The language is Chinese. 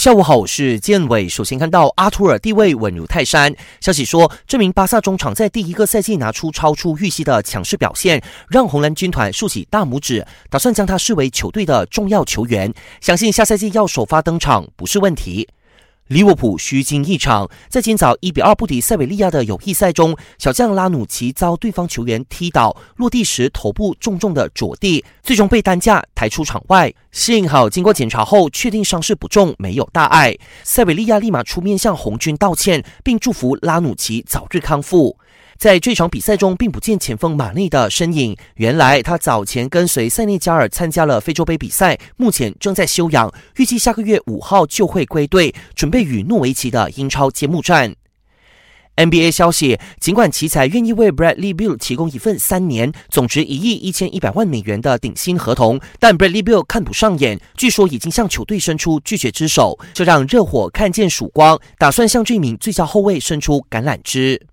下午好，我是建伟。首先看到阿图尔地位稳如泰山。消息说，这名巴萨中场在第一个赛季拿出超出预期的强势表现，让红蓝军团竖起大拇指，打算将他视为球队的重要球员。相信下赛季要首发登场不是问题。利物浦虚惊一场，在今早一比二不敌塞维利亚的友谊赛中，小将拉努奇遭对方球员踢倒，落地时头部重重的着地，最终被担架抬出场外。幸好经过检查后，确定伤势不重，没有大碍。塞维利亚立马出面向红军道歉，并祝福拉努奇早日康复。在这场比赛中，并不见前锋马内的身影。原来他早前跟随塞内加尔参加了非洲杯比赛，目前正在休养，预计下个月五号就会归队，准备与诺维奇的英超揭幕战。NBA 消息，尽管奇才愿意为 Bradley Beal 提供一份三年、总值一亿一千一百万美元的顶薪合同，但 Bradley Beal 看不上眼，据说已经向球队伸出拒绝之手，这让热火看见曙光，打算向这名最佳后卫伸出橄榄枝。